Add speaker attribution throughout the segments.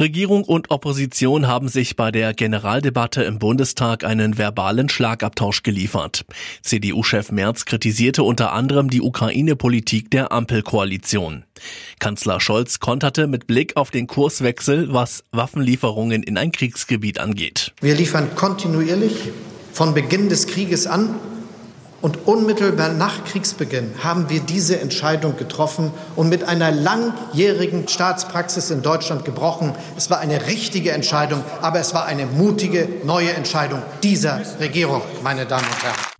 Speaker 1: Regierung und Opposition haben sich bei der Generaldebatte im Bundestag einen verbalen Schlagabtausch geliefert. CDU-Chef Merz kritisierte unter anderem die Ukraine-Politik der Ampelkoalition. Kanzler Scholz konterte mit Blick auf den Kurswechsel, was Waffenlieferungen in ein Kriegsgebiet angeht.
Speaker 2: Wir liefern kontinuierlich von Beginn des Krieges an und unmittelbar nach Kriegsbeginn haben wir diese Entscheidung getroffen und mit einer langjährigen Staatspraxis in Deutschland gebrochen. Es war eine richtige Entscheidung, aber es war eine mutige neue Entscheidung dieser Regierung, meine Damen und Herren.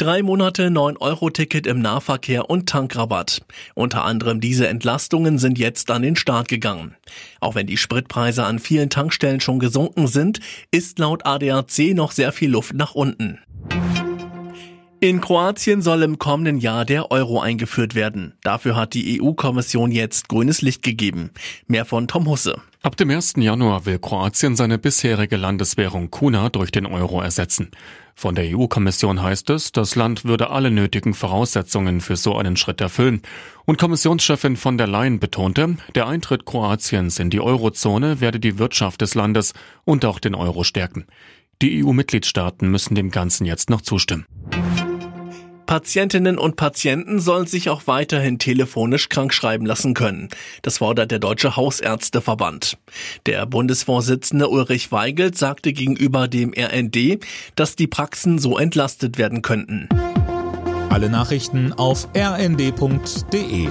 Speaker 1: Drei Monate 9-Euro-Ticket im Nahverkehr und Tankrabatt. Unter anderem diese Entlastungen sind jetzt an den Start gegangen. Auch wenn die Spritpreise an vielen Tankstellen schon gesunken sind, ist laut ADAC noch sehr viel Luft nach unten. In Kroatien soll im kommenden Jahr der Euro eingeführt werden. Dafür hat die EU-Kommission jetzt grünes Licht gegeben. Mehr von Tom Husse.
Speaker 3: Ab dem 1. Januar will Kroatien seine bisherige Landeswährung Kuna durch den Euro ersetzen. Von der EU-Kommission heißt es, das Land würde alle nötigen Voraussetzungen für so einen Schritt erfüllen. Und Kommissionschefin von der Leyen betonte, der Eintritt Kroatiens in die Eurozone werde die Wirtschaft des Landes und auch den Euro stärken. Die EU-Mitgliedstaaten müssen dem Ganzen jetzt noch zustimmen.
Speaker 1: Patientinnen und Patienten sollen sich auch weiterhin telefonisch krankschreiben lassen können. Das fordert der Deutsche Hausärzteverband. Der Bundesvorsitzende Ulrich Weigelt sagte gegenüber dem RND, dass die Praxen so entlastet werden könnten.
Speaker 4: Alle Nachrichten auf rnd.de